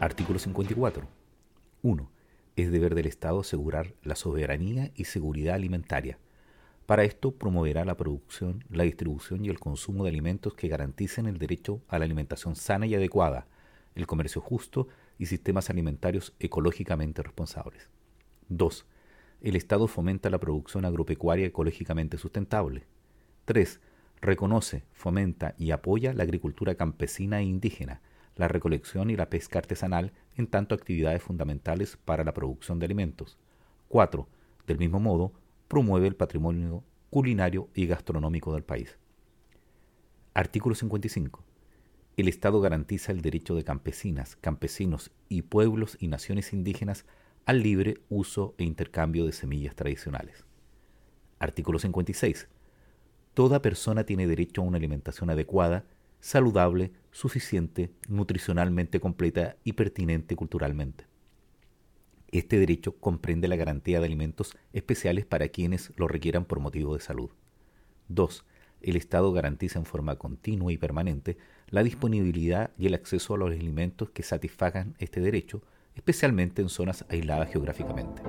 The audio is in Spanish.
Artículo 54. 1. Es deber del Estado asegurar la soberanía y seguridad alimentaria. Para esto promoverá la producción, la distribución y el consumo de alimentos que garanticen el derecho a la alimentación sana y adecuada, el comercio justo y sistemas alimentarios ecológicamente responsables. 2. El Estado fomenta la producción agropecuaria ecológicamente sustentable. 3. Reconoce, fomenta y apoya la agricultura campesina e indígena, la recolección y la pesca artesanal en tanto actividades fundamentales para la producción de alimentos. 4. Del mismo modo, promueve el patrimonio culinario y gastronómico del país. Artículo 55. El Estado garantiza el derecho de campesinas, campesinos y pueblos y naciones indígenas al libre uso e intercambio de semillas tradicionales. Artículo 56. Toda persona tiene derecho a una alimentación adecuada saludable, suficiente, nutricionalmente completa y pertinente culturalmente. Este derecho comprende la garantía de alimentos especiales para quienes lo requieran por motivo de salud. 2. El Estado garantiza en forma continua y permanente la disponibilidad y el acceso a los alimentos que satisfagan este derecho, especialmente en zonas aisladas geográficamente.